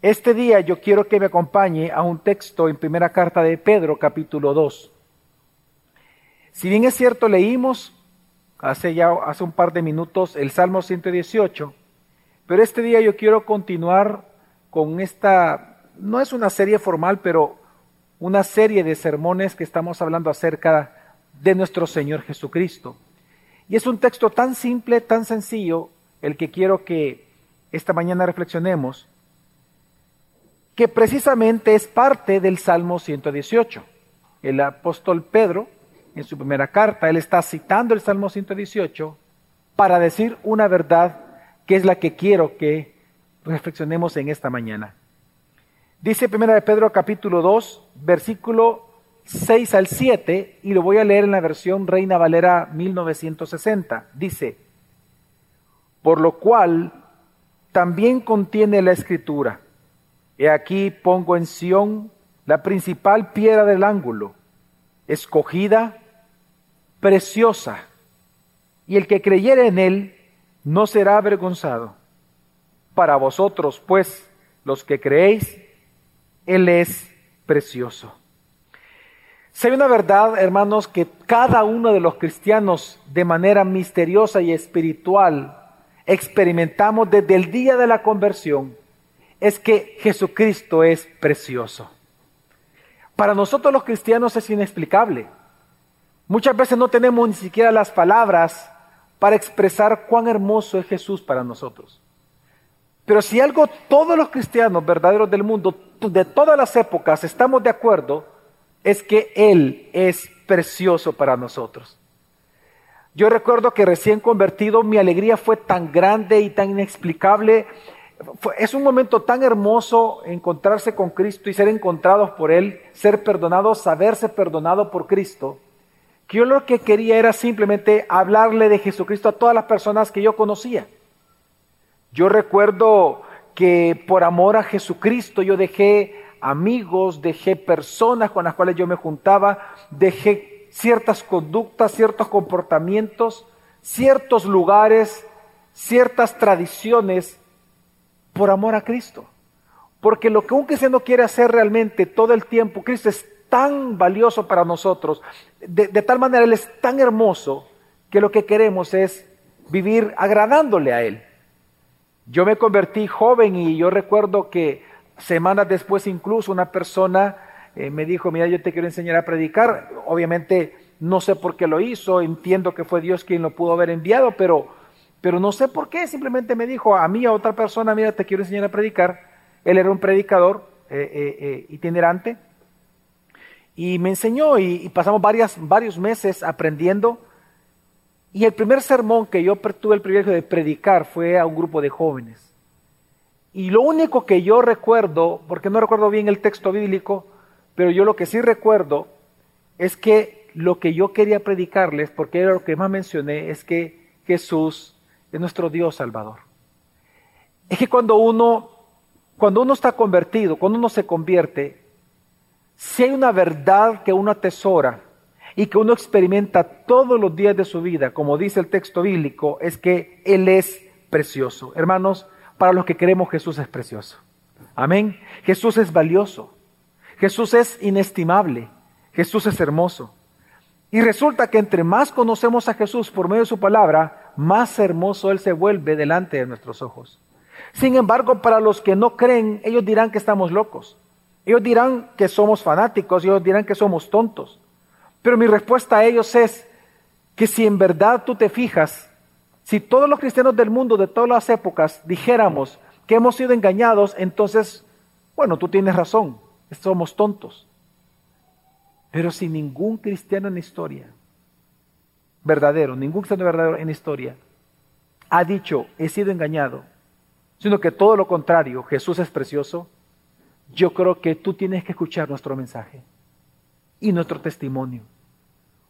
Este día yo quiero que me acompañe a un texto en primera carta de Pedro, capítulo 2. Si bien es cierto, leímos hace ya hace un par de minutos el Salmo 118, pero este día yo quiero continuar con esta, no es una serie formal, pero una serie de sermones que estamos hablando acerca de nuestro Señor Jesucristo. Y es un texto tan simple, tan sencillo, el que quiero que esta mañana reflexionemos, que precisamente es parte del Salmo 118. El apóstol Pedro, en su primera carta, él está citando el Salmo 118 para decir una verdad que es la que quiero que reflexionemos en esta mañana. Dice primera de Pedro capítulo 2, versículo 6 al 7, y lo voy a leer en la versión Reina Valera 1960. Dice, por lo cual también contiene la escritura. He aquí pongo en Sión la principal piedra del ángulo, escogida, preciosa, y el que creyere en él no será avergonzado. Para vosotros, pues, los que creéis, él es precioso. Sé una verdad, hermanos, que cada uno de los cristianos de manera misteriosa y espiritual experimentamos desde el día de la conversión es que Jesucristo es precioso. Para nosotros los cristianos es inexplicable. Muchas veces no tenemos ni siquiera las palabras para expresar cuán hermoso es Jesús para nosotros. Pero si algo todos los cristianos verdaderos del mundo, de todas las épocas, estamos de acuerdo, es que Él es precioso para nosotros. Yo recuerdo que recién convertido mi alegría fue tan grande y tan inexplicable. Es un momento tan hermoso encontrarse con Cristo y ser encontrados por Él, ser perdonados, saberse perdonado por Cristo, que yo lo que quería era simplemente hablarle de Jesucristo a todas las personas que yo conocía. Yo recuerdo que por amor a Jesucristo yo dejé amigos, dejé personas con las cuales yo me juntaba, dejé ciertas conductas, ciertos comportamientos, ciertos lugares, ciertas tradiciones por amor a Cristo. Porque lo que un cristiano quiere hacer realmente todo el tiempo, Cristo es tan valioso para nosotros, de, tal manera Él es tan hermoso, que lo que queremos es vivir agradándole a Él. Yo me convertí joven y yo recuerdo que Semanas después incluso una persona eh, me dijo, mira, yo te quiero enseñar a predicar. Obviamente no sé por qué lo hizo, entiendo que fue Dios quien lo pudo haber enviado, pero, pero no sé por qué. Simplemente me dijo a mí, a otra persona, mira, te quiero enseñar a predicar. Él era un predicador eh, eh, itinerante y me enseñó y, pasamos varios meses aprendiendo. Y el primer sermón que yo tuve el privilegio de predicar fue a un grupo de jóvenes. Y lo único que yo recuerdo, porque no recuerdo bien el texto bíblico, pero yo lo que sí recuerdo es que lo que yo quería predicarles, porque era lo que más mencioné, es que Jesús es nuestro Dios Salvador. Es que cuando uno, cuando uno está convertido, cuando uno se convierte, si hay una verdad que uno atesora y que uno experimenta todos los días de su vida, como dice el texto bíblico, es que Él es precioso. Hermanos, para los que queremos Jesús es precioso. Amén. Jesús es valioso. Jesús es inestimable. Jesús es hermoso. Y resulta que entre más conocemos a Jesús por medio de su palabra, más hermoso Él se vuelve delante de nuestros ojos. Sin embargo, para los que no creen, ellos dirán que estamos locos. Ellos dirán que somos fanáticos, ellos dirán que somos tontos. Pero mi respuesta a ellos es que si en verdad tú te fijas si todos los cristianos del mundo de todas las épocas dijéramos que hemos sido engañados, entonces, bueno, tú tienes razón, somos tontos. Pero si ningún cristiano en la historia, verdadero, ningún cristiano verdadero en historia, ha dicho, he sido engañado, sino que todo lo contrario, Jesús es precioso, yo creo que tú tienes que escuchar nuestro mensaje y nuestro testimonio.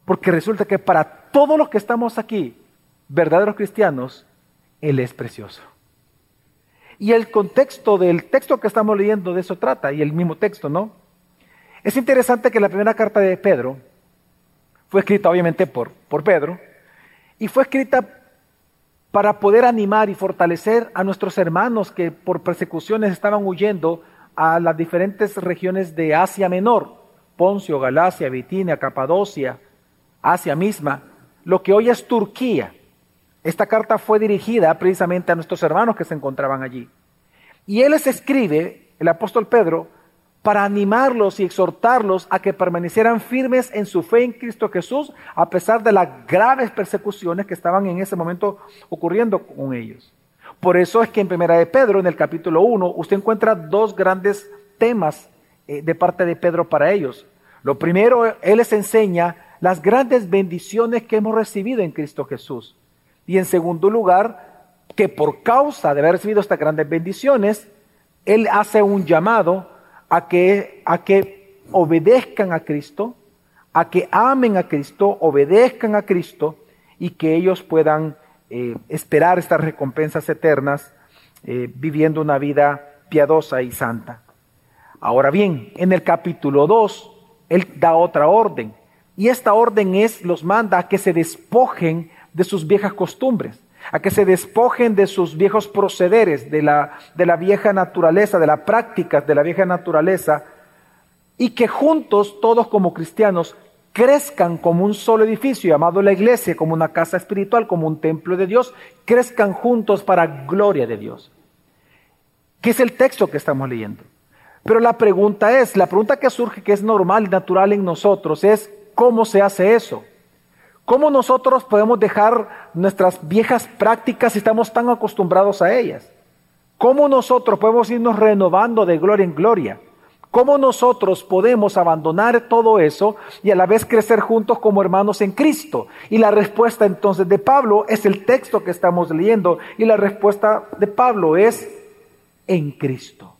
Porque resulta que para todos los que estamos aquí, verdaderos cristianos, Él es precioso. Y el contexto del texto que estamos leyendo de eso trata, y el mismo texto, ¿no? Es interesante que la primera carta de Pedro fue escrita obviamente por, por Pedro, y fue escrita para poder animar y fortalecer a nuestros hermanos que por persecuciones estaban huyendo a las diferentes regiones de Asia Menor, Poncio, Galacia, Bitinia, Capadocia, Asia misma, lo que hoy es Turquía. Esta carta fue dirigida precisamente a nuestros hermanos que se encontraban allí. Y él les escribe, el apóstol Pedro, para animarlos y exhortarlos a que permanecieran firmes en su fe en Cristo Jesús, a pesar de las graves persecuciones que estaban en ese momento ocurriendo con ellos. Por eso es que en Primera de Pedro, en el capítulo 1, usted encuentra dos grandes temas eh, de parte de Pedro para ellos. Lo primero, él les enseña las grandes bendiciones que hemos recibido en Cristo Jesús. Y en segundo lugar, que por causa de haber recibido estas grandes bendiciones, él hace un llamado a que, a que obedezcan a Cristo, a que amen a Cristo, obedezcan a Cristo y que ellos puedan eh, esperar estas recompensas eternas eh, viviendo una vida piadosa y santa. Ahora bien, en el capítulo 2, Él da otra orden. Y esta orden es, los manda a que se despojen de sus viejas costumbres, a que se despojen de sus viejos procederes, de la, de la vieja naturaleza, de las prácticas de la vieja naturaleza, y que juntos, todos como cristianos, crezcan como un solo edificio llamado la iglesia, como una casa espiritual, como un templo de Dios, crezcan juntos para gloria de Dios. ¿Qué es el texto que estamos leyendo? Pero la pregunta es, la pregunta que surge, que es normal natural en nosotros, es ¿cómo se hace eso? ¿Cómo nosotros podemos dejar nuestras viejas prácticas si estamos tan acostumbrados a ellas? ¿Cómo nosotros podemos irnos renovando de gloria en gloria? ¿Cómo nosotros podemos abandonar todo eso y a la vez crecer juntos como hermanos en Cristo? Y la respuesta entonces de Pablo es el texto que estamos leyendo y la respuesta de Pablo es en Cristo.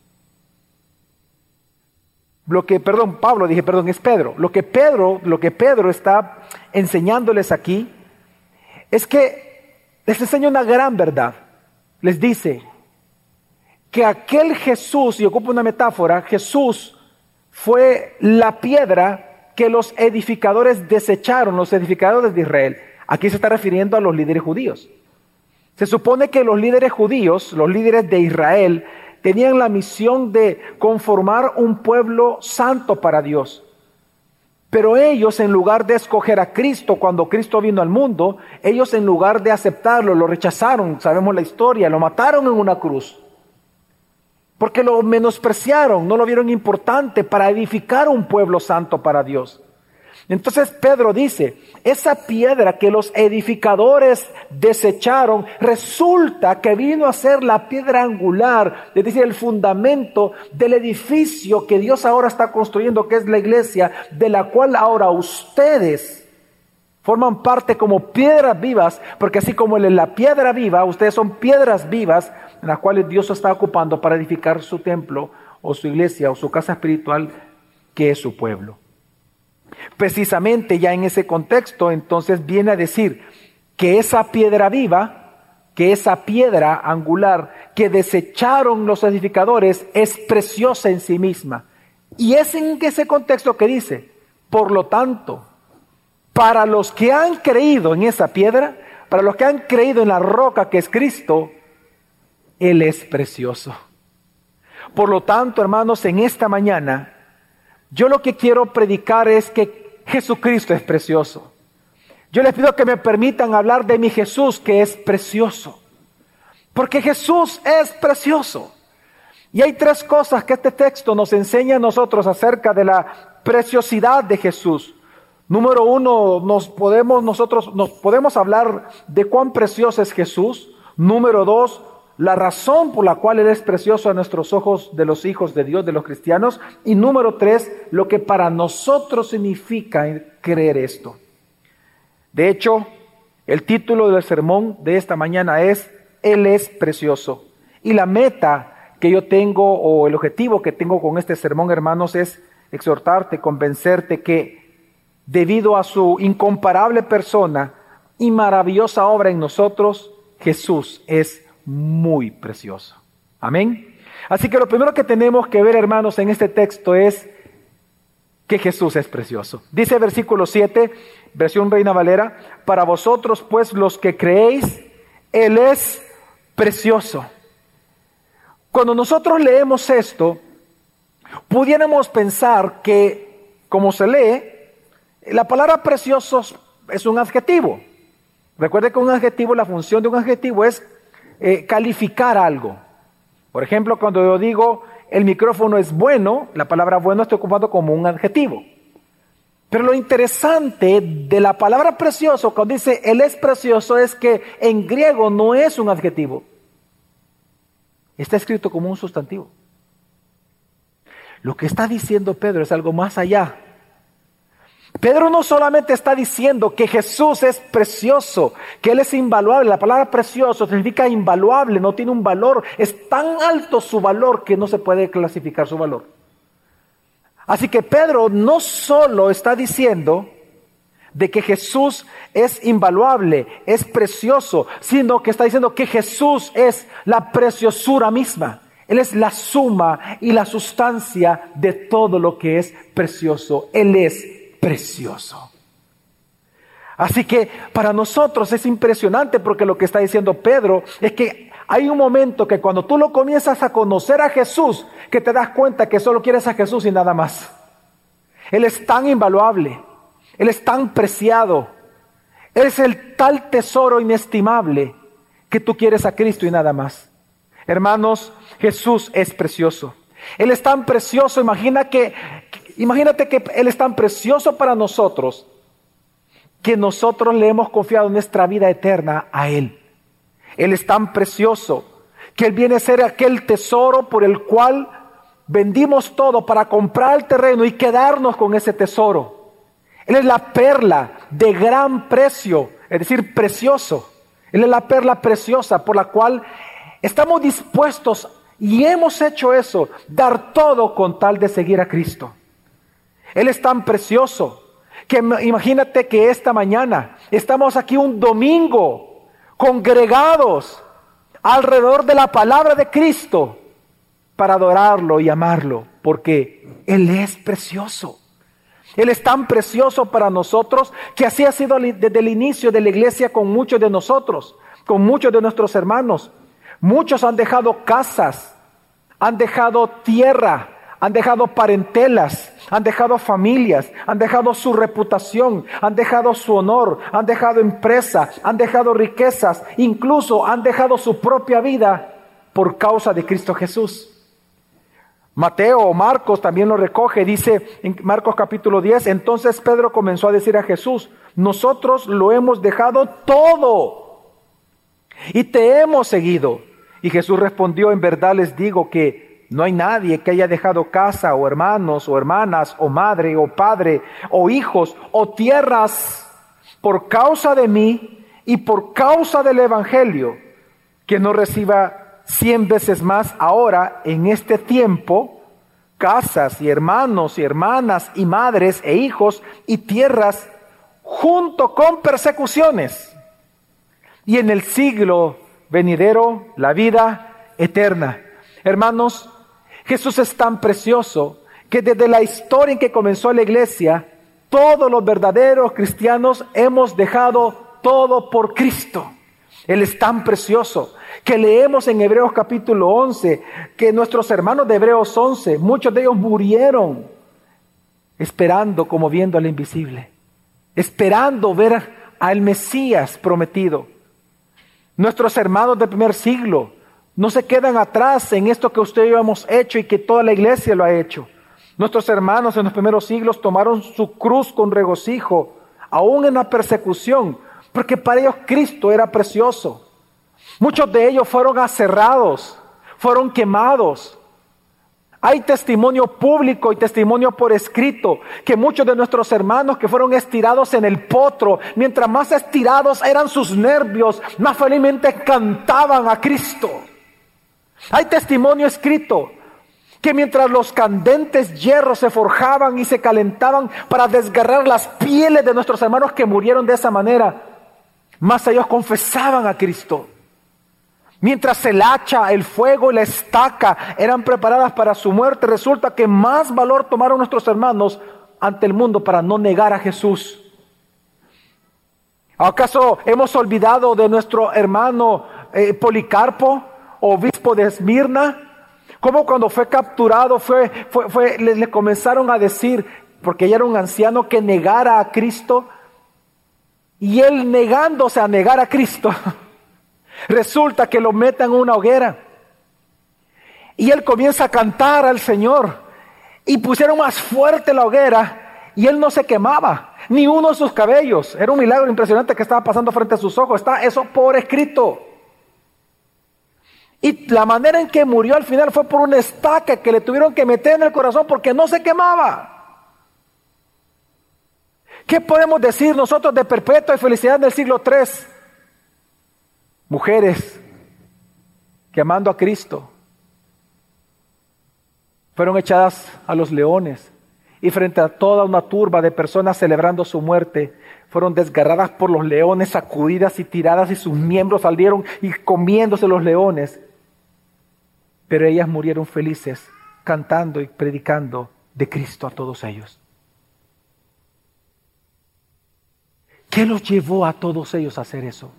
Lo que, perdón, Pablo dije, perdón, es Pedro. Lo que Pedro, lo que Pedro está enseñándoles aquí es que les enseña una gran verdad. Les dice, que aquel Jesús, y ocupo una metáfora, Jesús fue la piedra que los edificadores desecharon, los edificadores de Israel. Aquí se está refiriendo a los líderes judíos. Se supone que los líderes judíos, los líderes de Israel, tenían la misión de conformar un pueblo santo para Dios. Pero ellos, en lugar de escoger a Cristo cuando Cristo vino al mundo, ellos en lugar de aceptarlo, lo rechazaron, sabemos la historia, lo mataron en una cruz porque lo menospreciaron, no lo vieron importante para edificar un pueblo santo para Dios. Entonces Pedro dice, esa piedra que los edificadores desecharon, resulta que vino a ser la piedra angular, es decir, el fundamento del edificio que Dios ahora está construyendo, que es la iglesia, de la cual ahora ustedes forman parte como piedras vivas, porque así como la piedra viva, ustedes son piedras vivas, en las cuales Dios está ocupando para edificar su templo o su iglesia o su casa espiritual, que es su pueblo. Precisamente ya en ese contexto, entonces viene a decir que esa piedra viva, que esa piedra angular que desecharon los edificadores es preciosa en sí misma. Y es en ese contexto que dice, por lo tanto, para los que han creído en esa piedra, para los que han creído en la roca que es Cristo, él es precioso. Por lo tanto, hermanos, en esta mañana, yo lo que quiero predicar es que Jesucristo es precioso. Yo les pido que me permitan hablar de mi Jesús que es precioso. Porque Jesús es precioso. Y hay tres cosas que este texto nos enseña a nosotros acerca de la preciosidad de Jesús. Número uno, nos podemos nosotros nos podemos hablar de cuán precioso es Jesús. Número dos, la razón por la cual Él es precioso a nuestros ojos de los hijos de Dios, de los cristianos. Y número tres, lo que para nosotros significa creer esto. De hecho, el título del sermón de esta mañana es Él es precioso. Y la meta que yo tengo o el objetivo que tengo con este sermón, hermanos, es exhortarte, convencerte que debido a su incomparable persona y maravillosa obra en nosotros, Jesús es muy precioso. Amén. Así que lo primero que tenemos que ver, hermanos, en este texto es que Jesús es precioso. Dice versículo 7, versión Reina Valera, para vosotros pues los que creéis, Él es precioso. Cuando nosotros leemos esto, pudiéramos pensar que, como se lee, la palabra precioso es un adjetivo. Recuerde que un adjetivo, la función de un adjetivo es eh, calificar algo. Por ejemplo, cuando yo digo el micrófono es bueno, la palabra bueno estoy ocupando como un adjetivo. Pero lo interesante de la palabra precioso, cuando dice él es precioso, es que en griego no es un adjetivo. Está escrito como un sustantivo. Lo que está diciendo Pedro es algo más allá Pedro no solamente está diciendo que Jesús es precioso, que Él es invaluable. La palabra precioso significa invaluable, no tiene un valor. Es tan alto su valor que no se puede clasificar su valor. Así que Pedro no solo está diciendo de que Jesús es invaluable, es precioso, sino que está diciendo que Jesús es la preciosura misma. Él es la suma y la sustancia de todo lo que es precioso. Él es precioso. Así que para nosotros es impresionante porque lo que está diciendo Pedro es que hay un momento que cuando tú lo comienzas a conocer a Jesús, que te das cuenta que solo quieres a Jesús y nada más. Él es tan invaluable, Él es tan preciado, Él es el tal tesoro inestimable que tú quieres a Cristo y nada más. Hermanos, Jesús es precioso. Él es tan precioso, imagina que, Imagínate que Él es tan precioso para nosotros que nosotros le hemos confiado nuestra vida eterna a Él. Él es tan precioso que Él viene a ser aquel tesoro por el cual vendimos todo para comprar el terreno y quedarnos con ese tesoro. Él es la perla de gran precio, es decir, precioso. Él es la perla preciosa por la cual estamos dispuestos y hemos hecho eso, dar todo con tal de seguir a Cristo. Él es tan precioso que imagínate que esta mañana estamos aquí un domingo congregados alrededor de la palabra de Cristo para adorarlo y amarlo, porque Él es precioso. Él es tan precioso para nosotros que así ha sido desde el inicio de la iglesia con muchos de nosotros, con muchos de nuestros hermanos. Muchos han dejado casas, han dejado tierra, han dejado parentelas, han dejado familias, han dejado su reputación, han dejado su honor, han dejado empresa, han dejado riquezas, incluso han dejado su propia vida por causa de Cristo Jesús. Mateo o Marcos también lo recoge, dice en Marcos capítulo 10, entonces Pedro comenzó a decir a Jesús, nosotros lo hemos dejado todo y te hemos seguido. Y Jesús respondió, en verdad les digo que no hay nadie que haya dejado casa o hermanos o hermanas o madre o padre o hijos o tierras por causa de mí y por causa del Evangelio que no reciba cien veces más ahora en este tiempo casas y hermanos y hermanas y madres e hijos y tierras junto con persecuciones y en el siglo venidero la vida eterna. Hermanos, Jesús es tan precioso que desde la historia en que comenzó la iglesia, todos los verdaderos cristianos hemos dejado todo por Cristo. Él es tan precioso que leemos en Hebreos capítulo 11 que nuestros hermanos de Hebreos 11, muchos de ellos murieron esperando como viendo al invisible, esperando ver al Mesías prometido. Nuestros hermanos del primer siglo no se quedan atrás en esto que usted y hemos hecho y que toda la iglesia lo ha hecho. Nuestros hermanos en los primeros siglos tomaron su cruz con regocijo, aún en la persecución, porque para ellos Cristo era precioso. Muchos de ellos fueron aserrados, fueron quemados. Hay testimonio público y testimonio por escrito que muchos de nuestros hermanos que fueron estirados en el potro, mientras más estirados eran sus nervios, más felizmente cantaban a Cristo. Hay testimonio escrito que mientras los candentes hierros se forjaban y se calentaban para desgarrar las pieles de nuestros hermanos que murieron de esa manera, más ellos confesaban a Cristo. Mientras el hacha, el fuego y la estaca eran preparadas para su muerte, resulta que más valor tomaron nuestros hermanos ante el mundo para no negar a Jesús. ¿Acaso hemos olvidado de nuestro hermano eh, Policarpo, obispo de Esmirna? Como cuando fue capturado fue, le, comenzaron a decir, porque ella era un anciano, que negara a Cristo. Y él negándose a negar a Cristo, resulta que lo meten en una hoguera. Y él comienza a cantar al Señor. Y pusieron más fuerte la hoguera y él no se quemaba, ni uno de sus cabellos. Era un milagro impresionante que estaba pasando frente a sus ojos. Está eso por escrito. Y la manera en que murió al final fue por una estaca que le tuvieron que meter en el corazón porque no se quemaba. ¿Qué podemos decir nosotros de perpetua y felicidad del siglo III? Mujeres que amando a Cristo fueron echadas a los leones y frente a toda una turba de personas celebrando su muerte, fueron desgarradas por los leones, sacudidas y tiradas y sus miembros salieron y comiéndose los leones. Pero ellas murieron felices, cantando y predicando de Cristo a todos ellos. ¿Qué los llevó a todos ellos a hacer eso?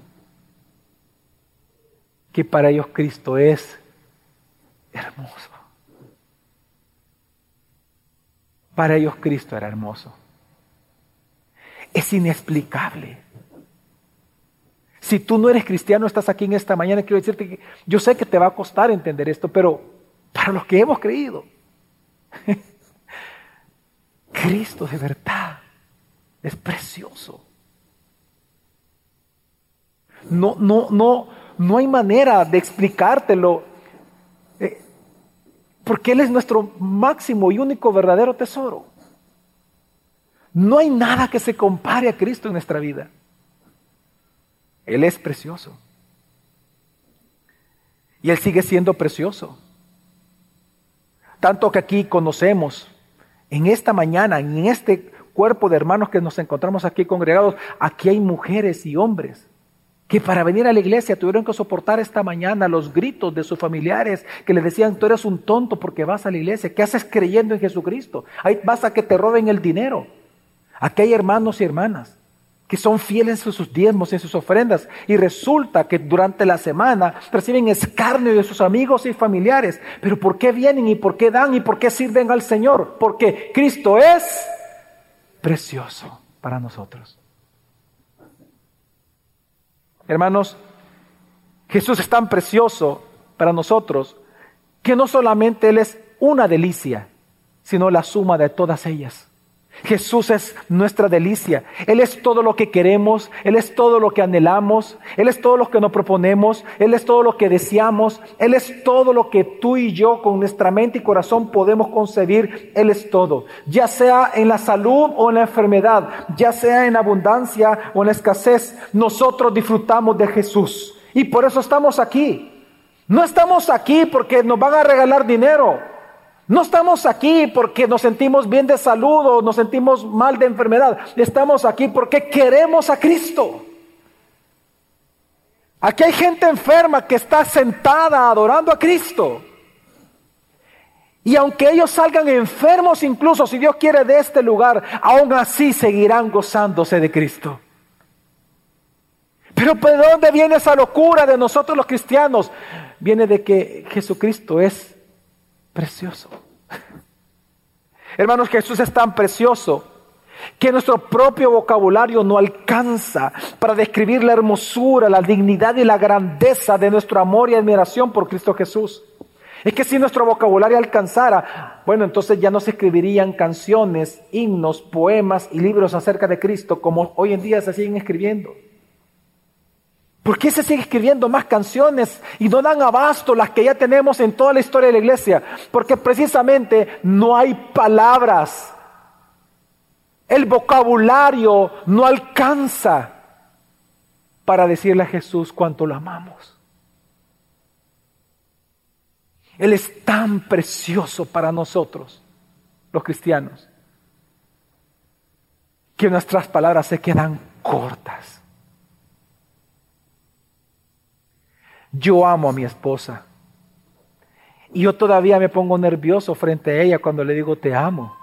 Que para ellos Cristo es hermoso. Para ellos Cristo era hermoso. Es inexplicable. Si tú no eres cristiano, estás aquí en esta mañana, quiero decirte que yo sé que te va a costar entender esto, pero para los que hemos creído, Cristo de verdad es precioso. No, no, no, no hay manera de explicártelo porque Él es nuestro máximo y único verdadero tesoro. No hay nada que se compare a Cristo en nuestra vida. Él es precioso. Y Él sigue siendo precioso. Tanto que aquí conocemos, en esta mañana, en este cuerpo de hermanos que nos encontramos aquí congregados, aquí hay mujeres y hombres que para venir a la iglesia tuvieron que soportar esta mañana los gritos de sus familiares que le decían, tú eres un tonto porque vas a la iglesia, ¿qué haces creyendo en Jesucristo? Ahí vas a que te roben el dinero. Aquí hay hermanos y hermanas que son fieles en sus diezmos y en sus ofrendas y resulta que durante la semana reciben escarnio de sus amigos y familiares. Pero ¿por qué vienen y por qué dan y por qué sirven al Señor? Porque Cristo es precioso para nosotros. Hermanos, Jesús es tan precioso para nosotros que no solamente Él es una delicia, sino la suma de todas ellas. Jesús es nuestra delicia. Él es todo lo que queremos, Él es todo lo que anhelamos, Él es todo lo que nos proponemos, Él es todo lo que deseamos, Él es todo lo que tú y yo con nuestra mente y corazón podemos concebir, Él es todo. Ya sea en la salud o en la enfermedad, ya sea en abundancia o en escasez, nosotros disfrutamos de Jesús. Y por eso estamos aquí. No estamos aquí porque nos van a regalar dinero. No estamos aquí porque nos sentimos bien de salud o nos sentimos mal de enfermedad. Estamos aquí porque queremos a Cristo. Aquí hay gente enferma que está sentada adorando a Cristo. Y aunque ellos salgan enfermos incluso, si Dios quiere, de este lugar, aún así seguirán gozándose de Cristo. Pero ¿de dónde viene esa locura de nosotros los cristianos? Viene de que Jesucristo es precioso. Hermanos, Jesús es tan precioso que nuestro propio vocabulario no alcanza para describir la hermosura, la dignidad y la grandeza de nuestro amor y admiración por Cristo Jesús. Es que si nuestro vocabulario alcanzara, bueno, entonces ya no se escribirían canciones, himnos, poemas y libros acerca de Cristo como hoy en día se siguen escribiendo. ¿Por qué se sigue escribiendo más canciones y no dan abasto las que ya tenemos en toda la historia de la iglesia? Porque precisamente no hay palabras. El vocabulario no alcanza para decirle a Jesús cuánto lo amamos. Él es tan precioso para nosotros, los cristianos, que nuestras palabras se quedan cortas. Yo amo a mi esposa. Y yo todavía me pongo nervioso frente a ella cuando le digo te amo.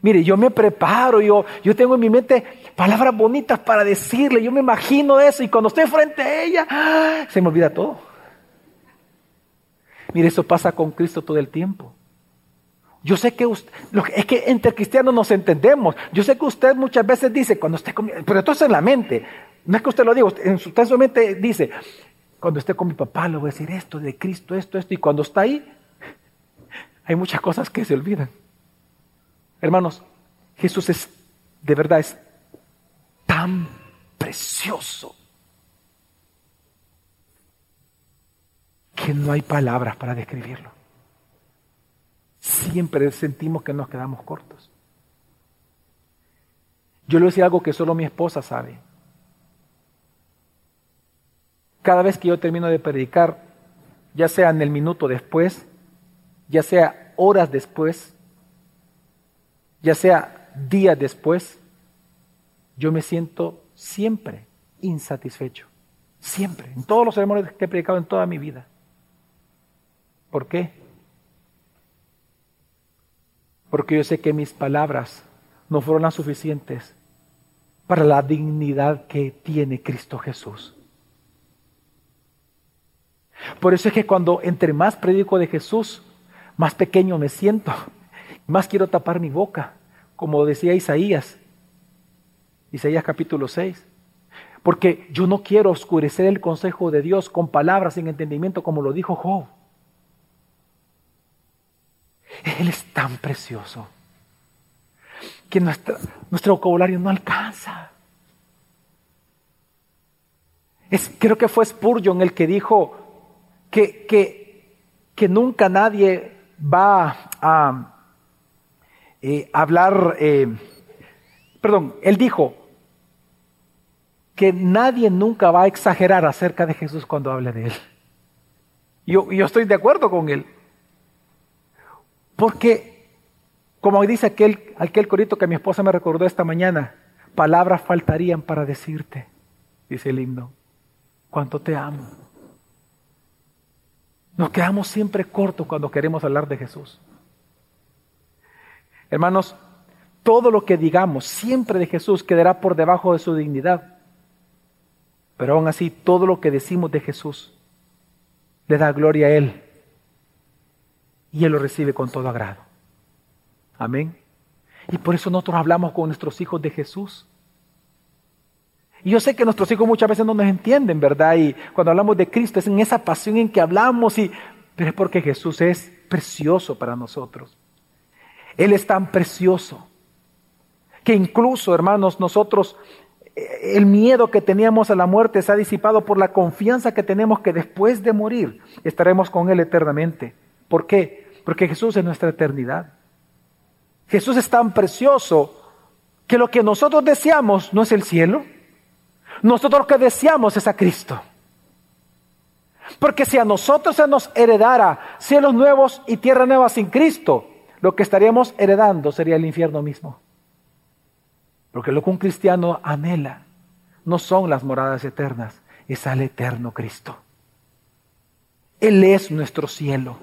Mire, yo me preparo, yo, yo tengo en mi mente palabras bonitas para decirle, yo me imagino eso y cuando estoy frente a ella, ¡ah! se me olvida todo. Mire, eso pasa con Cristo todo el tiempo. Yo sé que usted, es que entre cristianos nos entendemos. Yo sé que usted muchas veces dice, cuando con pero esto es en la mente. No es que usted lo diga, su, en su mente dice, cuando esté con mi papá le voy a decir esto de Cristo, esto, esto. Y cuando está ahí, hay muchas cosas que se olvidan. Hermanos, Jesús es, de verdad, es tan precioso que no hay palabras para describirlo. Siempre sentimos que nos quedamos cortos. Yo le voy a decir algo que solo mi esposa sabe. Cada vez que yo termino de predicar, ya sea en el minuto después, ya sea horas después, ya sea días después, yo me siento siempre insatisfecho. Siempre. En todos los sermones que he predicado en toda mi vida. ¿Por qué? Porque yo sé que mis palabras no fueron las suficientes para la dignidad que tiene Cristo Jesús. Por eso es que cuando entre más predico de Jesús, más pequeño me siento, más quiero tapar mi boca, como decía Isaías, Isaías capítulo 6. Porque yo no quiero oscurecer el consejo de Dios con palabras sin entendimiento como lo dijo Job. Él es tan precioso que nuestro vocabulario no alcanza. Es, creo que fue Spurgeon el que dijo que, que, que nunca nadie va a eh, hablar, eh, perdón, él dijo que nadie nunca va a exagerar acerca de Jesús cuando hable de él. Yo, yo estoy de acuerdo con él. Porque, como dice aquel, aquel corito que mi esposa me recordó esta mañana, palabras faltarían para decirte, dice el himno, cuánto te amo. Nos quedamos siempre cortos cuando queremos hablar de Jesús. Hermanos, todo lo que digamos siempre de Jesús quedará por debajo de su dignidad. Pero aún así, todo lo que decimos de Jesús le da gloria a Él y Él lo recibe con todo agrado. Amén. Y por eso nosotros hablamos con nuestros hijos de Jesús. Y yo sé que nuestros hijos muchas veces no nos entienden, ¿verdad? Y cuando hablamos de Cristo es en esa pasión en que hablamos, y, pero es porque Jesús es precioso para nosotros. Él es tan precioso que incluso, hermanos, nosotros, eh, el miedo que teníamos a la muerte se ha disipado por la confianza que tenemos que después de morir estaremos con Él eternamente. ¿Por qué? Porque Jesús es nuestra eternidad. Jesús es tan precioso que lo que nosotros deseamos no es el cielo. Nosotros lo que deseamos es a Cristo. Porque si a nosotros se nos heredara cielos nuevos y tierra nueva sin Cristo, lo que estaríamos heredando sería el infierno mismo. Porque lo que un cristiano anhela no son las moradas eternas, es al eterno Cristo. Él es nuestro cielo.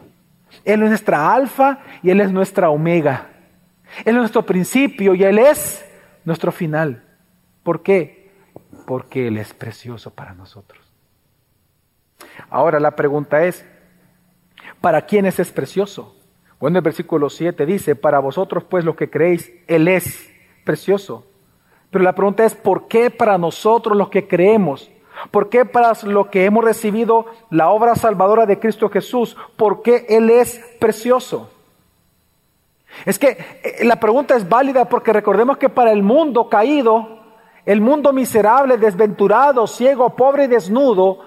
Él es nuestra alfa y Él es nuestra omega. Él es nuestro principio y Él es nuestro final. ¿Por qué? Porque Él es precioso para nosotros. Ahora la pregunta es, ¿para quiénes es precioso? Bueno, el versículo 7 dice, para vosotros pues lo que creéis, Él es precioso. Pero la pregunta es, ¿por qué para nosotros los que creemos? ¿Por qué para lo que hemos recibido la obra salvadora de Cristo Jesús? ¿Por qué Él es precioso? Es que eh, la pregunta es válida porque recordemos que para el mundo caído, el mundo miserable, desventurado, ciego, pobre y desnudo,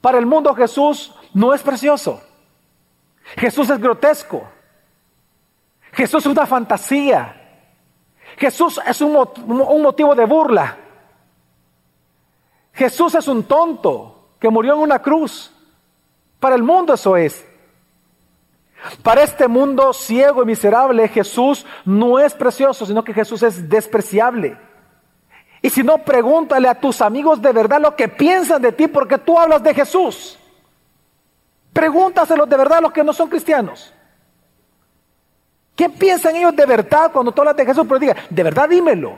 para el mundo Jesús no es precioso. Jesús es grotesco. Jesús es una fantasía. Jesús es un, motivo de burla. Jesús es un tonto que murió en una cruz. Para el mundo eso es. Para este mundo ciego y miserable, Jesús no es precioso, sino que Jesús es despreciable. Y si no, pregúntale a tus amigos de verdad lo que piensan de ti porque tú hablas de Jesús. Pregúntaselos de verdad a los que no son cristianos. ¿Qué ¿Qué piensan ellos de verdad cuando tú hablas de Jesús? Pero diga, de verdad dímelo.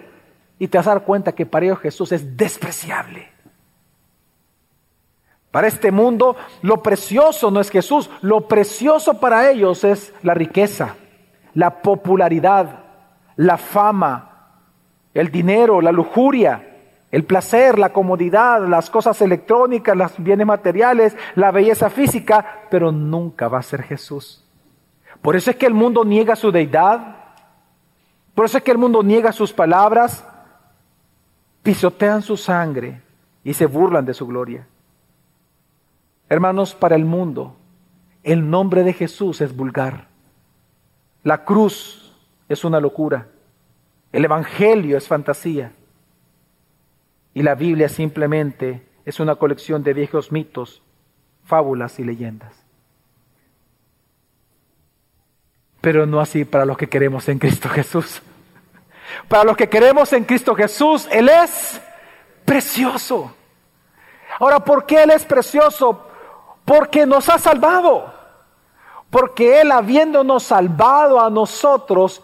Y te vas a dar cuenta que para ellos Jesús es despreciable. Para este mundo lo precioso no es Jesús, lo precioso para ellos es la riqueza, la popularidad, la fama, el dinero, la lujuria, el placer, la comodidad, las cosas electrónicas, los bienes materiales, la belleza física, pero nunca va a ser Jesús. Por eso es que el mundo niega su deidad, por eso es que el mundo niega sus palabras, pisotean su sangre y se burlan de su gloria. Hermanos, para el mundo, el nombre de Jesús es vulgar. La cruz es una locura. El Evangelio es fantasía. Y la Biblia simplemente es una colección de viejos mitos, fábulas y leyendas. Pero no así para los que queremos en Cristo Jesús. Para los que queremos en Cristo Jesús, Él es precioso. Ahora, ¿por qué Él es precioso? Porque nos ha salvado. Porque Él, habiéndonos salvado a nosotros,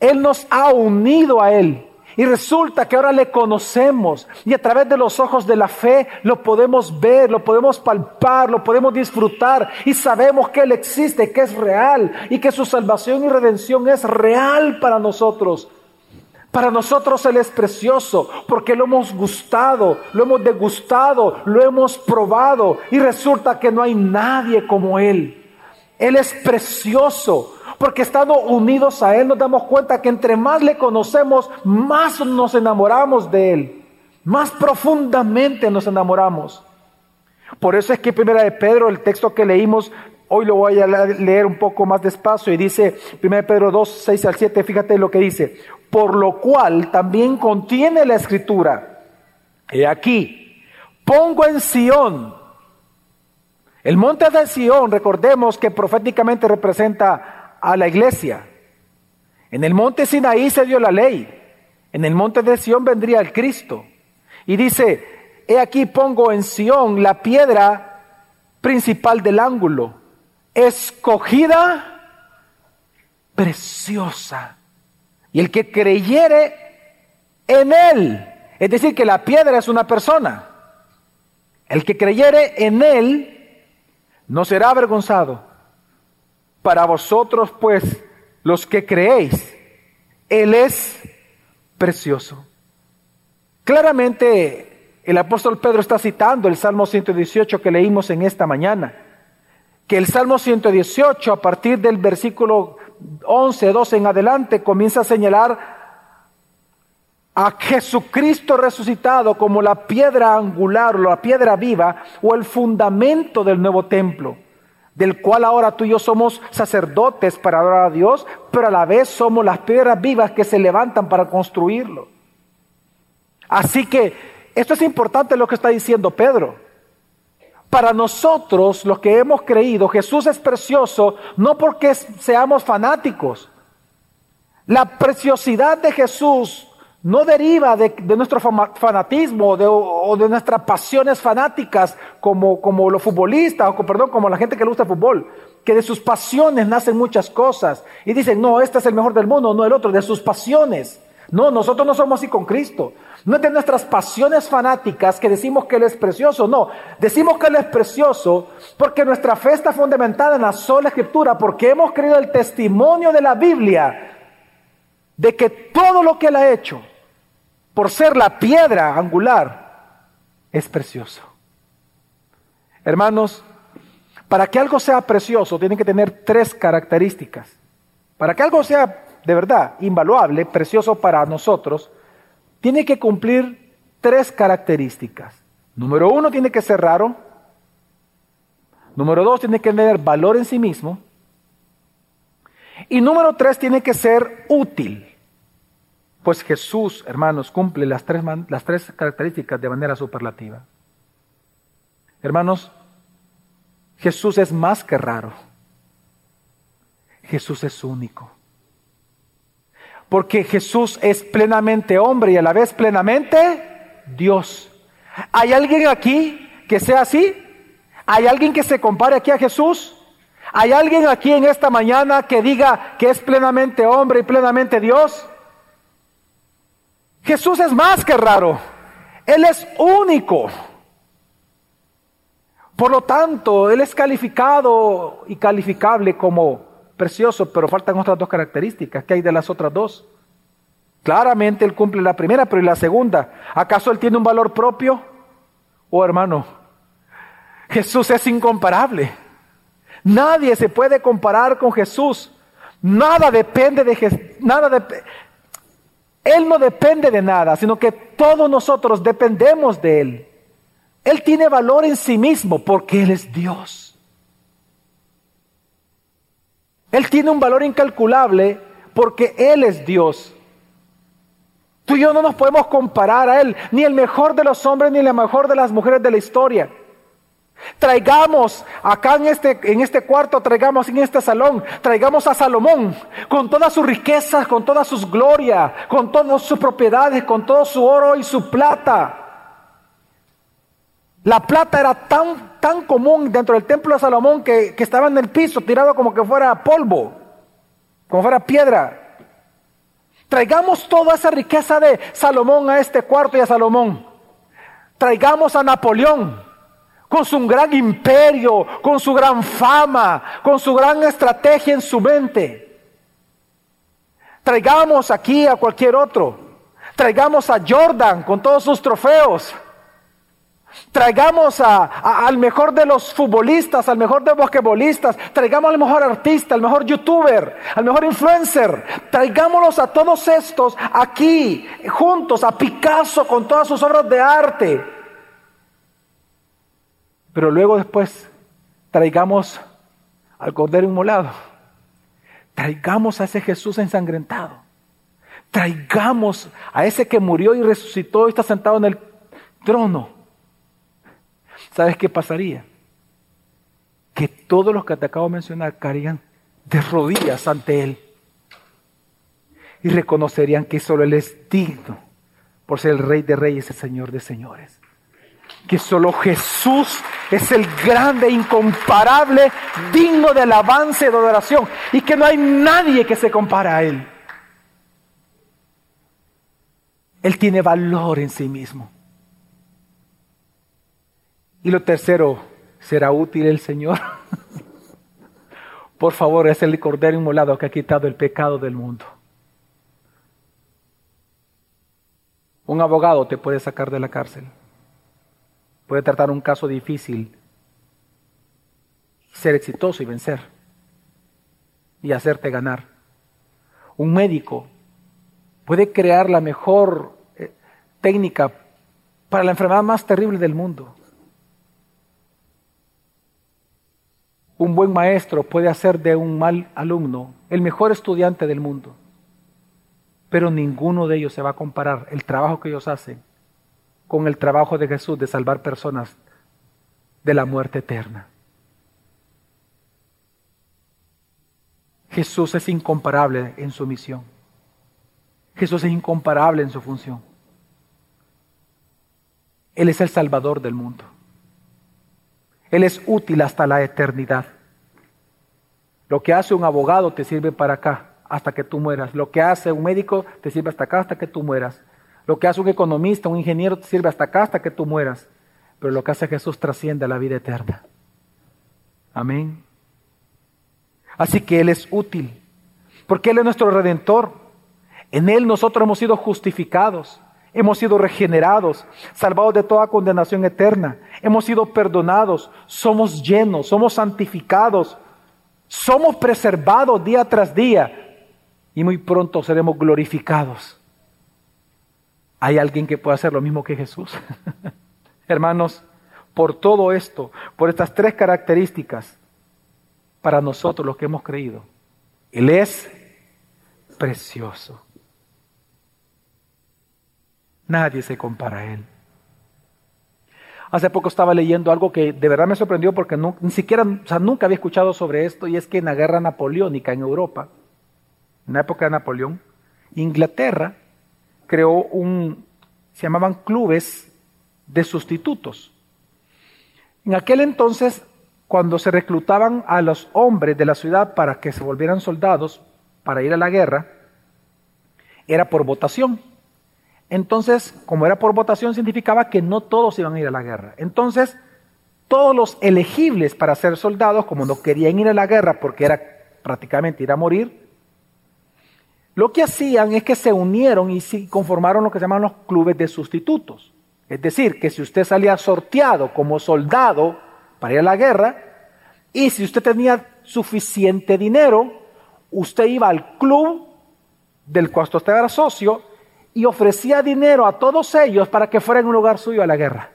Él nos ha unido a Él. Y resulta que ahora le conocemos y a través de los ojos de la fe lo podemos ver, lo podemos palpar, lo podemos disfrutar y sabemos que Él existe, que es real y que su salvación y redención es real para nosotros. Para nosotros Él es precioso porque lo hemos gustado, lo hemos degustado, lo hemos probado y resulta que no hay nadie como Él. Él es precioso porque estando unidos a Él nos damos cuenta que entre más le conocemos, más nos enamoramos de Él, más profundamente nos enamoramos. Por eso es que primera de Pedro, el texto que leímos, hoy lo voy a leer un poco más despacio y dice, primera de Pedro 2, 6 al 7, fíjate lo que dice, por lo cual también contiene la escritura, he aquí, pongo en Sión, el monte de Sión, recordemos que proféticamente representa a la iglesia. En el monte Sinaí se dio la ley. En el monte de Sión vendría el Cristo. Y dice, he aquí pongo en Sión la piedra principal del ángulo, escogida, preciosa. Y el que creyere en él, es decir, que la piedra es una persona, el que creyere en él no será avergonzado. Para vosotros, pues, los que creéis, Él es precioso. Claramente, el apóstol Pedro está citando el Salmo 118 que leímos en esta mañana. Que el Salmo 118, a partir del versículo 11, 12 en adelante, comienza a señalar a Jesucristo resucitado como la piedra angular, o la piedra viva o el fundamento del nuevo templo del cual ahora tú y yo somos sacerdotes para adorar a Dios, pero a la vez somos las piedras vivas que se levantan para construirlo. Así que esto es importante lo que está diciendo Pedro. Para nosotros, los que hemos creído, Jesús es precioso no porque seamos fanáticos. La preciosidad de Jesús no deriva de, nuestro fanatismo o de nuestras pasiones fanáticas como, como los futbolistas, o perdón, como la gente que le gusta el fútbol, que de sus pasiones nacen muchas cosas y dicen, no, este es el mejor del mundo, no el otro, de sus pasiones. No, nosotros no somos así con Cristo. No es de nuestras pasiones fanáticas que decimos que Él es precioso, no. Decimos que Él es precioso porque nuestra fe está fundamentada en la sola escritura, porque hemos creído el testimonio de la Biblia de que todo lo que Él ha hecho, por ser la piedra angular, es precioso. Hermanos, para que algo sea precioso, tiene que tener tres características. Para que algo sea de verdad invaluable, precioso para nosotros, tiene que cumplir tres características. Número uno, tiene que ser raro. Número dos, tiene que tener valor en sí mismo. Y número tres, tiene que ser útil. Pues Jesús, hermanos, cumple las tres, las tres características de manera superlativa. Hermanos, Jesús es más que raro. Jesús es único. Porque Jesús es plenamente hombre y a la vez plenamente Dios. ¿Hay alguien aquí que sea así? ¿Hay alguien que se compare aquí a Jesús? ¿Hay alguien aquí en esta mañana que diga que es plenamente hombre y plenamente Dios? Jesús es más que raro. Él es único. Por lo tanto, Él es calificado y calificable como precioso, pero faltan otras dos características. ¿Qué hay de las otras dos? Claramente Él cumple la primera, pero ¿y la segunda? ¿Acaso Él tiene un valor propio? Oh hermano, Jesús es incomparable. Nadie se puede comparar con Jesús. Nada depende de Jesús. Nada de, Él no depende de nada, sino que todos nosotros dependemos de Él. Él tiene valor en sí mismo porque Él es Dios. Él tiene un valor incalculable porque Él es Dios. Tú y yo no nos podemos comparar a Él, ni el mejor de los hombres, ni la mejor de las mujeres de la historia. Traigamos acá en este, en este cuarto, traigamos en este salón, traigamos a Salomón con todas sus riquezas, con toda sus gloria, con todas sus propiedades, con todo su oro y su plata. La plata era tan, tan común dentro del templo de Salomón que, que estaba en el piso, tirado como que fuera polvo, como fuera piedra. Traigamos toda esa riqueza de Salomón a este cuarto y a Salomón. Traigamos a Napoleón con su gran imperio, con su gran fama, con su gran estrategia en su mente. Traigamos aquí a cualquier otro. Traigamos a Jordan con todos sus trofeos. Traigamos al mejor de los futbolistas, al mejor de los basquetbolistas, traigamos al mejor artista, al mejor youtuber, al mejor influencer. Traigámoslos a todos estos aquí, juntos, a Picasso con todas sus obras de arte pero luego después traigamos al Cordero inmolado. Traigamos a ese Jesús ensangrentado. Traigamos a ese que murió y resucitó y está sentado en el trono. ¿Sabes qué pasaría? Que todos los que te acabo de mencionar caerían de rodillas ante Él y reconocerían que solo Él es digno por ser el Rey de Reyes, el Señor de Señores que solo Jesús es el grande, incomparable, digno de alabanza y de adoración, y que no hay nadie que se compara a Él. Él tiene valor en sí mismo. Y lo tercero, ¿será útil el Señor? Por favor, es el Cordero Inmolado que ha quitado el pecado del mundo. Un abogado te puede sacar de la cárcel puede tratar un caso difícil, ser exitoso y vencer y hacerte ganar. Un médico puede crear la mejor eh, técnica para la enfermedad más terrible del mundo. Un buen maestro puede hacer de un mal alumno el mejor estudiante del mundo, pero ninguno de ellos se va a comparar el trabajo que ellos hacen con el trabajo de Jesús de salvar personas de la muerte eterna. Jesús es incomparable en su misión. Jesús es incomparable en su función. Él es el Salvador del mundo. Él es útil hasta la eternidad. Lo que hace un abogado te sirve para acá hasta que tú mueras. Lo que hace un médico te sirve hasta acá hasta que tú mueras. Lo que hace un economista, un ingeniero, te sirve hasta acá, hasta que tú mueras. Pero lo que hace Jesús trasciende a la vida eterna. Amén. Así que Él es útil, porque Él es nuestro redentor. En Él nosotros hemos sido justificados, hemos sido regenerados, salvados de toda condenación eterna, hemos sido perdonados, somos llenos, somos santificados, somos preservados día tras día y muy pronto seremos glorificados. ¿Hay alguien que pueda hacer lo mismo que Jesús? Hermanos, por todo esto, por estas tres características, para nosotros los que hemos creído, Él es precioso. Nadie se compara a Él. Hace poco estaba leyendo algo que de verdad me sorprendió porque ni siquiera, o sea, nunca había escuchado sobre esto, y es que en la guerra napoleónica en Europa, en la época de Napoleón, Inglaterra creó un, se llamaban clubes de sustitutos. En aquel entonces cuando se reclutaban a los hombres de la ciudad para que se volvieran soldados para ir a la guerra, era por votación. Entonces, como era por votación, significaba que no todos iban a ir a la guerra. Entonces, todos los elegibles para ser soldados, como no querían ir a la guerra porque era prácticamente ir a morir, lo que hacían es que se unieron y conformaron lo que se llaman los clubes de sustitutos. Es decir, que si usted salía sorteado como soldado para ir a la guerra, y si usted tenía suficiente dinero, usted iba al club del cual usted era socio y ofrecía dinero a todos ellos para que fueran un lugar suyo a la guerra.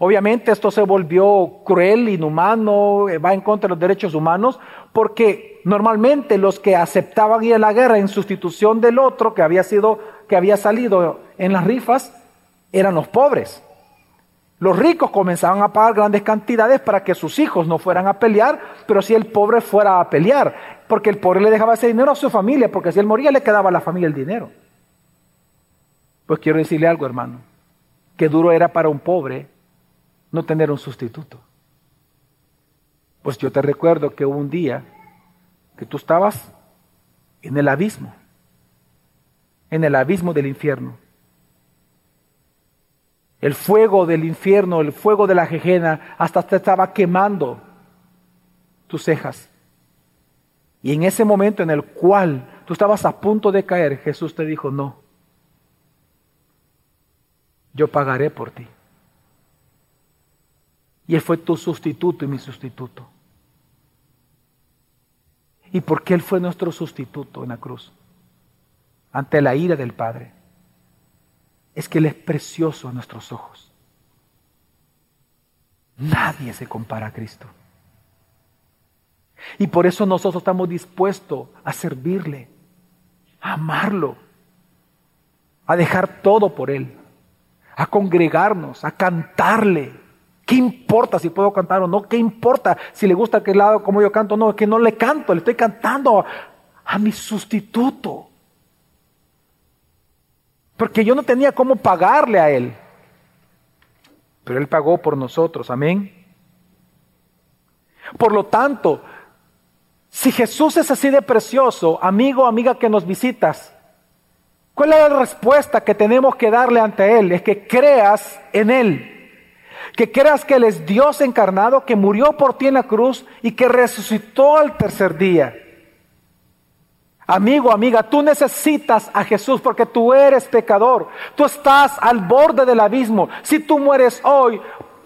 Obviamente esto se volvió cruel, inhumano, eh, va en contra de los derechos humanos, porque normalmente los que aceptaban ir a la guerra en sustitución del otro que había sido, que había salido en las rifas, eran los pobres. Los ricos comenzaban a pagar grandes cantidades para que sus hijos no fueran a pelear, pero si el pobre fuera a pelear, porque el pobre le dejaba ese dinero a su familia, porque si él moría le quedaba a la familia el dinero. Pues quiero decirle algo, hermano, que duro era para un pobre no tener un sustituto. Pues yo te recuerdo que hubo un día que tú estabas en el abismo, en el abismo del infierno. El fuego del infierno, el fuego de la jejena, hasta te estaba quemando tus cejas. Y en ese momento en el cual tú estabas a punto de caer, Jesús te dijo, no, yo pagaré por ti. Y Él fue tu sustituto y mi sustituto. ¿Y por qué Él fue nuestro sustituto en la cruz? Ante la ira del Padre. Es que Él es precioso a nuestros ojos. Nadie se compara a Cristo. Y por eso nosotros estamos dispuestos a servirle, a amarlo, a dejar todo por Él, a congregarnos, a cantarle, ¿Qué importa si puedo cantar o no? ¿Qué importa si le gusta que lado como yo canto? No, es que no le canto, le estoy cantando a mi sustituto. Porque yo no tenía cómo pagarle a él. Pero él pagó por nosotros, amén. Por lo tanto, si Jesús es así de precioso, amigo amiga que nos visitas, ¿cuál es la respuesta que tenemos que darle ante Él? Es que creas en Él que creas que Él es Dios encarnado, que murió por ti en la cruz y que resucitó al tercer día. Amigo, amiga, tú necesitas a Jesús porque tú eres pecador. Tú estás al borde del abismo. Si tú mueres hoy,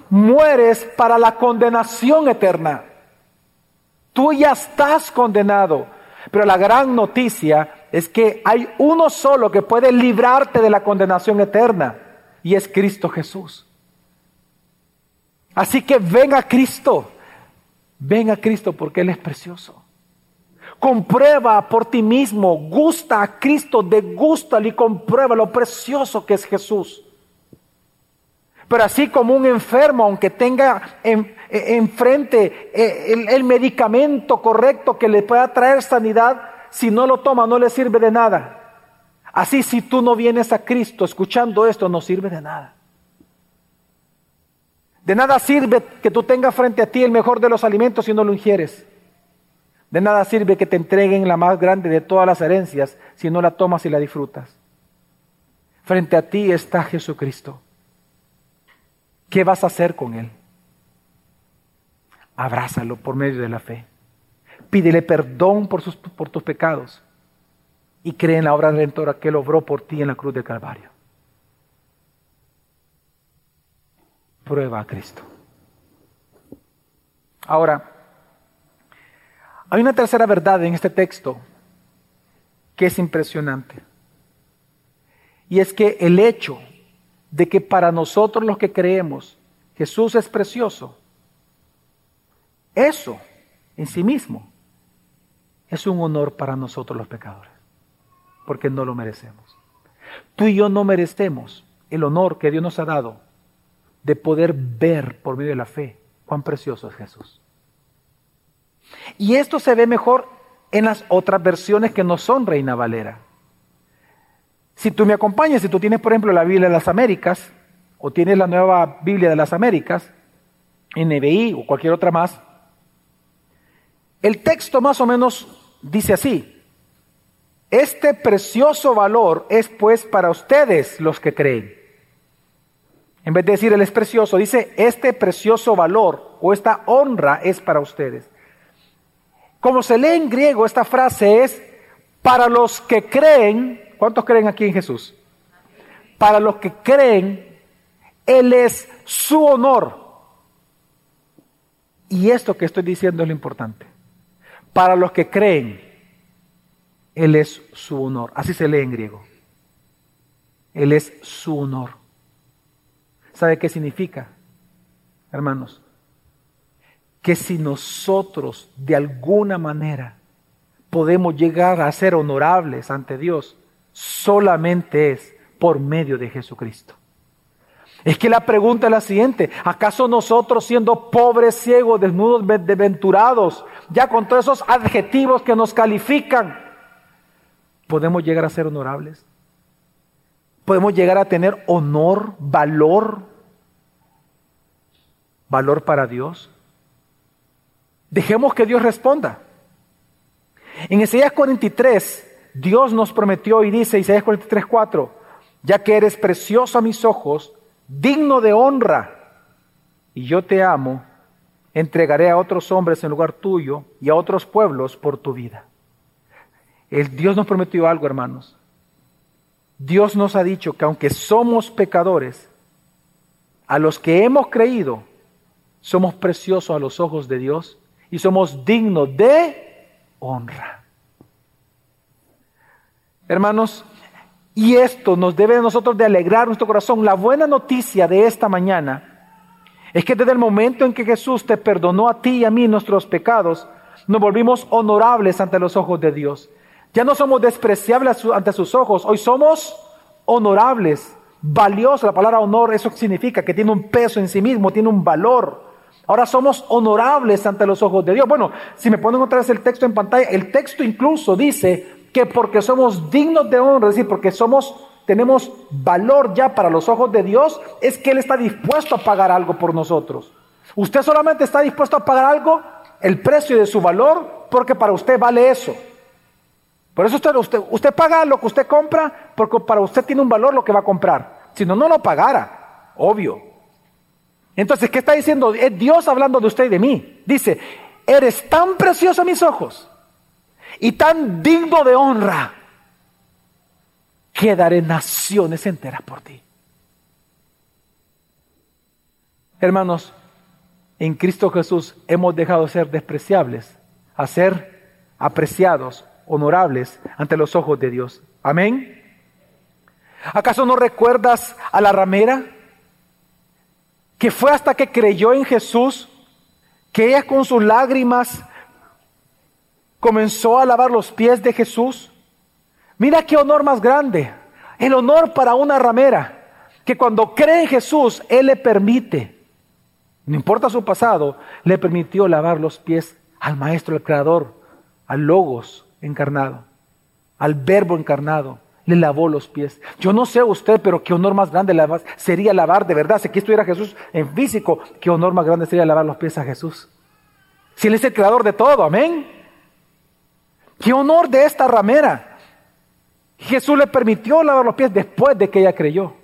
mueres para la condenación eterna. Tú ya estás condenado. Pero la gran noticia es que hay uno solo que puede librarte de la condenación eterna y es Cristo Jesús. Así que ven a Cristo, ven a Cristo porque Él es precioso. Comprueba por ti mismo, gusta a Cristo, degústalo y comprueba lo precioso que es Jesús. Pero así como un enfermo, aunque tenga enfrente eh, el, el medicamento correcto que le pueda traer sanidad, si no lo toma no le sirve de nada. Así si tú no vienes a Cristo escuchando esto, no sirve de nada. De nada sirve que tú tengas frente a ti el mejor de los alimentos si no lo ingieres. De nada sirve que te entreguen la más grande de todas las herencias si no la tomas y la disfrutas. Frente a ti está Jesucristo. ¿Qué vas a hacer con Él? Abrázalo por medio de la fe. Pídele perdón por, tus pecados y cree en la obra redentora que Él obró por ti en la cruz de Calvario. Prueba a Cristo. Ahora, hay una tercera verdad en este texto que es impresionante. Y es que el hecho de que para nosotros los que creemos Jesús es precioso, eso en sí mismo es un honor para nosotros los pecadores, porque no lo merecemos. Tú y yo no merecemos el honor que Dios nos ha dado de poder ver por medio de la fe cuán precioso es Jesús. Y esto se ve mejor en las otras versiones que no son Reina Valera. Si tú me acompañas, si tú tienes, por ejemplo, la Biblia de las Américas, o tienes la nueva Biblia de las Américas, NBI o cualquier otra más, el texto más o menos dice así, este precioso valor es pues para ustedes los que creen. En vez de decir él es precioso, dice este precioso valor o esta honra es para ustedes. Como se lee en griego, esta frase es para los que creen, ¿cuántos creen aquí en Jesús? Para los que creen, Él es su honor. Y esto que estoy diciendo es lo importante. Para los que creen, Él es su honor. Así se lee en griego. Él es su honor. ¿Sabe qué significa, hermanos? que si nosotros de alguna manera podemos llegar a ser honorables ante Dios, solamente es por medio de Jesucristo. Es que la pregunta es la siguiente, ¿acaso nosotros siendo pobres, ciegos, desnudos, desventurados, ya con todos esos adjetivos que nos califican, podemos llegar a ser honorables? ¿Podemos llegar a tener honor, valor, valor para Dios? Dejemos que Dios responda. En Isaías 43, Dios nos prometió y dice, Isaías 43, 4, ya que eres precioso a mis ojos, digno de honra, y yo te amo, entregaré a otros hombres en lugar tuyo y a otros pueblos por tu vida. El Dios nos prometió algo, hermanos. Dios nos ha dicho que aunque somos pecadores, a los que hemos creído, somos preciosos a los ojos de Dios y somos dignos de honra. Hermanos, y esto nos debe a nosotros de alegrar nuestro corazón. La buena noticia de esta mañana es que desde el momento en que Jesús te perdonó a ti y a mí nuestros pecados, nos volvimos honorables ante los ojos de Dios. Ya no somos despreciables ante sus ojos, hoy somos honorables, valiosos. La palabra honor, eso significa que tiene un peso en sí mismo, tiene un valor. Ahora somos honorables ante los ojos de Dios. Bueno, si me ponen otra vez el texto en pantalla, el texto incluso dice que porque somos dignos de honra, es decir, porque somos, tenemos valor ya para los ojos de Dios, es que Él está dispuesto a pagar algo por nosotros. Usted solamente está dispuesto a pagar algo, el precio de su valor, porque para usted vale eso. Por eso usted, usted, usted paga lo que usted compra, porque para usted tiene un valor lo que va a comprar. Si no, no lo pagara, obvio. Entonces, ¿qué está diciendo? Es Dios hablando de usted y de mí. Dice, eres tan precioso a mis ojos y tan digno de honra que daré naciones enteras por ti. Hermanos, en Cristo Jesús hemos dejado de ser despreciables a ser apreciados, honorables ante los ojos de Dios. Amén. ¿Acaso no recuerdas a la ramera? que fue hasta que creyó en Jesús que ella con sus lágrimas comenzó a lavar los pies de Jesús. Mira qué honor más grande, el honor para una ramera, que cuando cree en Jesús, Él le permite, no importa su pasado, le permitió lavar los pies al Maestro, al Creador, al Logos encarnado, al Verbo encarnado, le lavó los pies. Yo no sé usted, pero qué honor más grande sería lavar de verdad. Si aquí estuviera Jesús en físico, qué honor más grande sería lavar los pies a Jesús. Si Él es el creador de todo, amén. Qué honor de esta ramera. Jesús le permitió lavar los pies después de que ella creyó.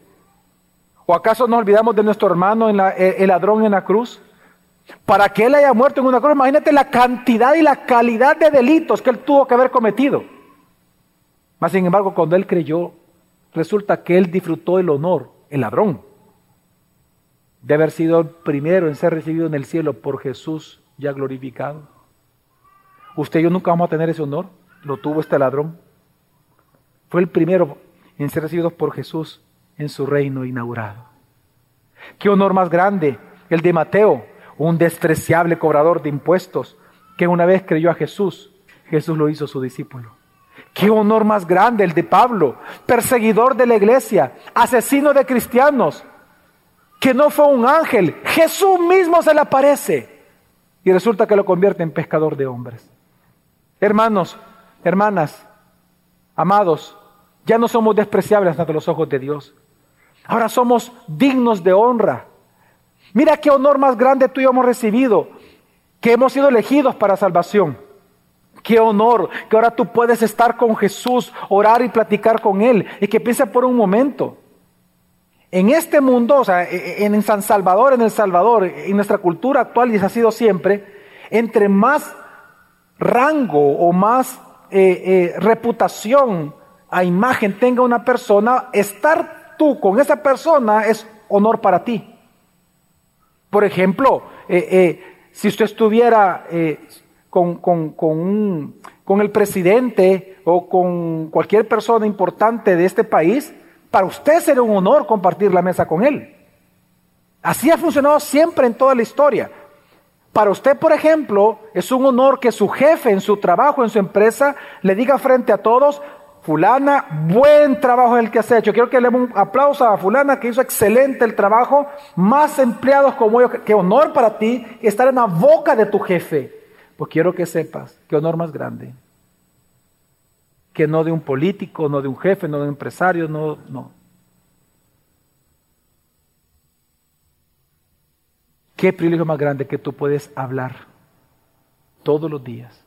¿O acaso nos olvidamos de nuestro hermano, en eh, el ladrón en la cruz? Para que él haya muerto en una cruz, imagínate la cantidad y la calidad de delitos que él tuvo que haber cometido. Mas, sin embargo, cuando él creyó, resulta que él disfrutó el honor, el ladrón, de haber sido el primero en ser recibido en el cielo por Jesús ya glorificado. Usted y yo nunca vamos a tener ese honor, lo tuvo este ladrón. Fue el primero en ser recibido por Jesús en su reino inaugurado. Qué honor más grande el de Mateo, un despreciable cobrador de impuestos, que una vez creyó a Jesús, Jesús lo hizo su discípulo. Qué honor más grande el de Pablo, perseguidor de la iglesia, asesino de cristianos, que no fue un ángel, Jesús mismo se le aparece y resulta que lo convierte en pescador de hombres. Hermanos, hermanas, amados, ya no somos despreciables ante los ojos de Dios. Ahora somos dignos de honra. Mira qué honor más grande tú y yo hemos recibido, que hemos sido elegidos para salvación. Qué honor que ahora tú puedes estar con Jesús, orar y platicar con Él. Y que piense por un momento. En este mundo, o sea, en San Salvador, en El Salvador, en nuestra cultura actual, y ha sido siempre, entre más rango o más eh, eh, reputación a imagen tenga una persona, estar tú con esa persona es honor para ti. Por ejemplo, eh, si usted estuviera con, con, con el presidente o con cualquier persona importante de este país, para usted sería un honor compartir la mesa con él. Así ha funcionado siempre en toda la historia. Para usted, por ejemplo, es un honor que su jefe en su trabajo, en su empresa, le diga frente a todos, fulana, buen trabajo el que has hecho. Quiero que le dé un aplauso a fulana que hizo excelente el trabajo. Más empleados como yo. Qué honor para ti estar en la boca de tu jefe. Pues quiero que sepas, qué honor más grande. Que no de un político, no de un jefe, no de un empresario, no, no. Qué privilegio más grande que tú puedes hablar todos los días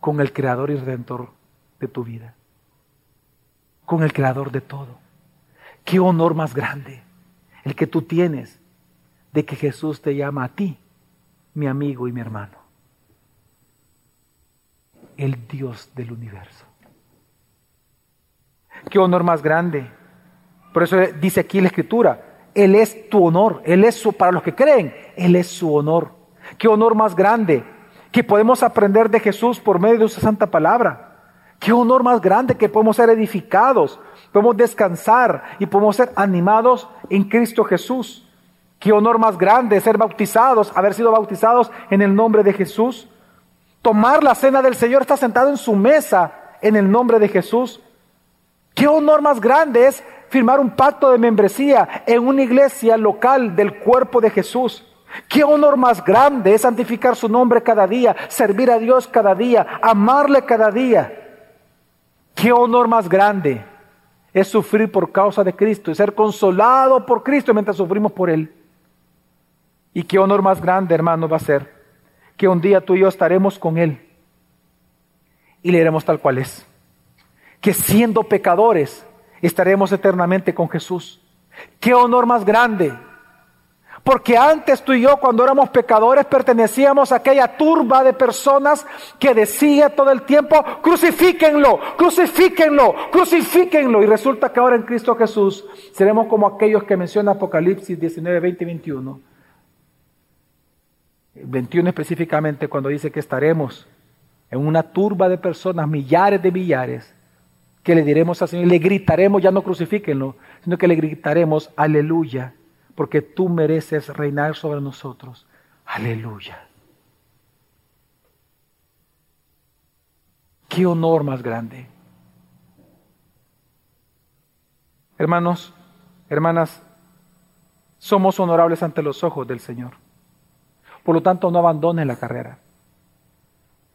con el creador y redentor de tu vida, con el creador de todo. Qué honor más grande el que tú tienes de que Jesús te llama a ti, mi amigo y mi hermano, el Dios del universo. Qué honor más grande. Por eso dice aquí la escritura, él es tu honor, Él es su, para los que creen, Él es su honor. Qué honor más grande que podemos aprender de Jesús por medio de su santa palabra. Qué honor más grande que podemos ser edificados, podemos descansar y podemos ser animados en Cristo Jesús. Qué honor más grande ser bautizados, haber sido bautizados en el nombre de Jesús. Tomar la cena del Señor, está sentado en su mesa en el nombre de Jesús. Qué honor más grande es firmar un pacto de membresía en una iglesia local del cuerpo de Jesús. Qué honor más grande es santificar su nombre cada día, servir a Dios cada día, amarle cada día. Qué honor más grande es sufrir por causa de Cristo y ser consolado por Cristo mientras sufrimos por Él. Y qué honor más grande, hermano, va a ser que un día tú y yo estaremos con Él y le iremos tal cual es. Que siendo pecadores, estaremos eternamente con Jesús. Qué honor más grande. Porque antes tú y yo, cuando éramos pecadores, pertenecíamos a aquella turba de personas que decía todo el tiempo, crucifíquenlo, crucifíquenlo, crucifíquenlo. Y resulta que ahora en Cristo Jesús seremos como aquellos que menciona Apocalipsis 19, 20 y 21. 21 específicamente cuando dice que estaremos en una turba de personas, millares de millares, que le diremos al Señor, le gritaremos, ya no crucifíquenlo, sino que le gritaremos, aleluya, porque tú mereces reinar sobre nosotros. Aleluya. Qué honor más grande. Hermanos, hermanas, somos honorables ante los ojos del Señor. Por lo tanto, no abandones la carrera.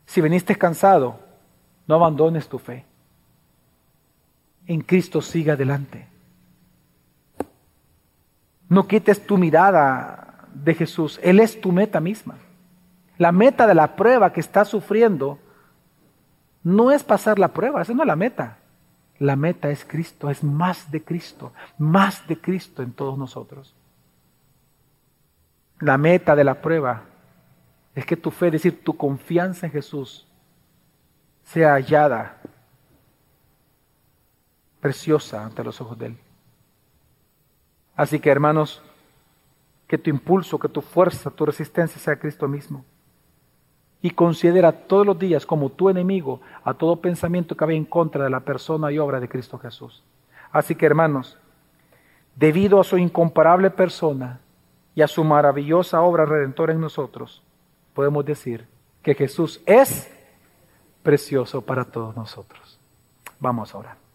Si veniste cansado, no abandones tu fe en Cristo siga adelante. No quites tu mirada de Jesús. Él es tu meta misma. La meta de la prueba que estás sufriendo no es pasar la prueba, esa no es la meta. La meta es Cristo, es más de Cristo, más de Cristo en todos nosotros. La meta de la prueba es que tu fe, es decir, tu confianza en Jesús, sea hallada preciosa ante los ojos de Él. Así que hermanos, que tu impulso, que tu fuerza, tu resistencia sea Cristo mismo. Y considera todos los días como tu enemigo a todo pensamiento que vaya en contra de la persona y obra de Cristo Jesús. Así que hermanos, debido a su incomparable persona y a su maravillosa obra redentora en nosotros, podemos decir que Jesús es precioso para todos nosotros. Vamos a orar.